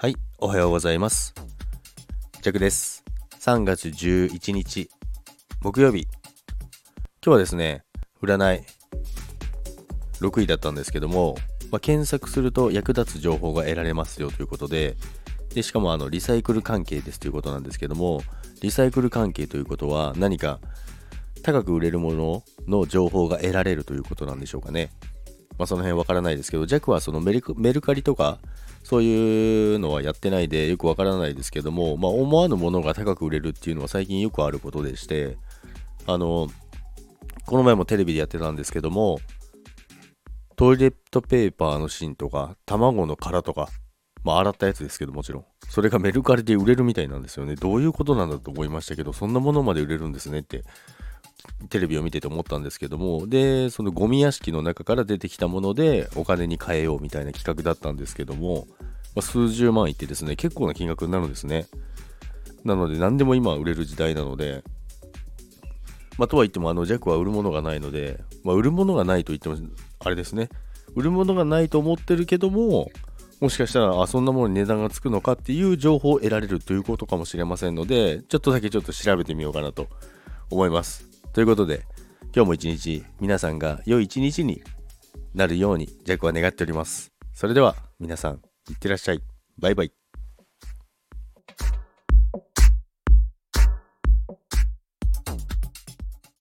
はい、おはようございます。ジャクです。3月11日、木曜日。今日はですね、占い、6位だったんですけども、まあ、検索すると役立つ情報が得られますよということで、でしかもあのリサイクル関係ですということなんですけども、リサイクル関係ということは何か高く売れるものの情報が得られるということなんでしょうかね。まあ、その辺わからないですけど、ジャクはそのメルカリとか、そういうのはやってないでよくわからないですけども、まあ、思わぬものが高く売れるっていうのは最近よくあることでして、あの、この前もテレビでやってたんですけども、トイレットペーパーの芯とか、卵の殻とか、まあ、洗ったやつですけどもちろん。それがメルカリで売れるみたいなんですよね。どういうことなんだと思いましたけど、そんなものまで売れるんですねって、テレビを見てて思ったんですけども、で、そのゴミ屋敷の中から出てきたものでお金に変えようみたいな企画だったんですけども、まあ、数十万いってですね、結構な金額になるんですね。なので、何でも今売れる時代なので、まあ、とは言っても、あの、ジャックは売るものがないので、まあ、売るものがないと言っても、あれですね、売るものがないと思ってるけども、もしかしたら、あ、そんなものに値段がつくのかっていう情報を得られるということかもしれませんので、ちょっとだけちょっと調べてみようかなと思います。ということで、今日も一日、皆さんが良い一日になるように、ジャックは願っております。それでは、皆さん、いってらっしゃい。バイバイ。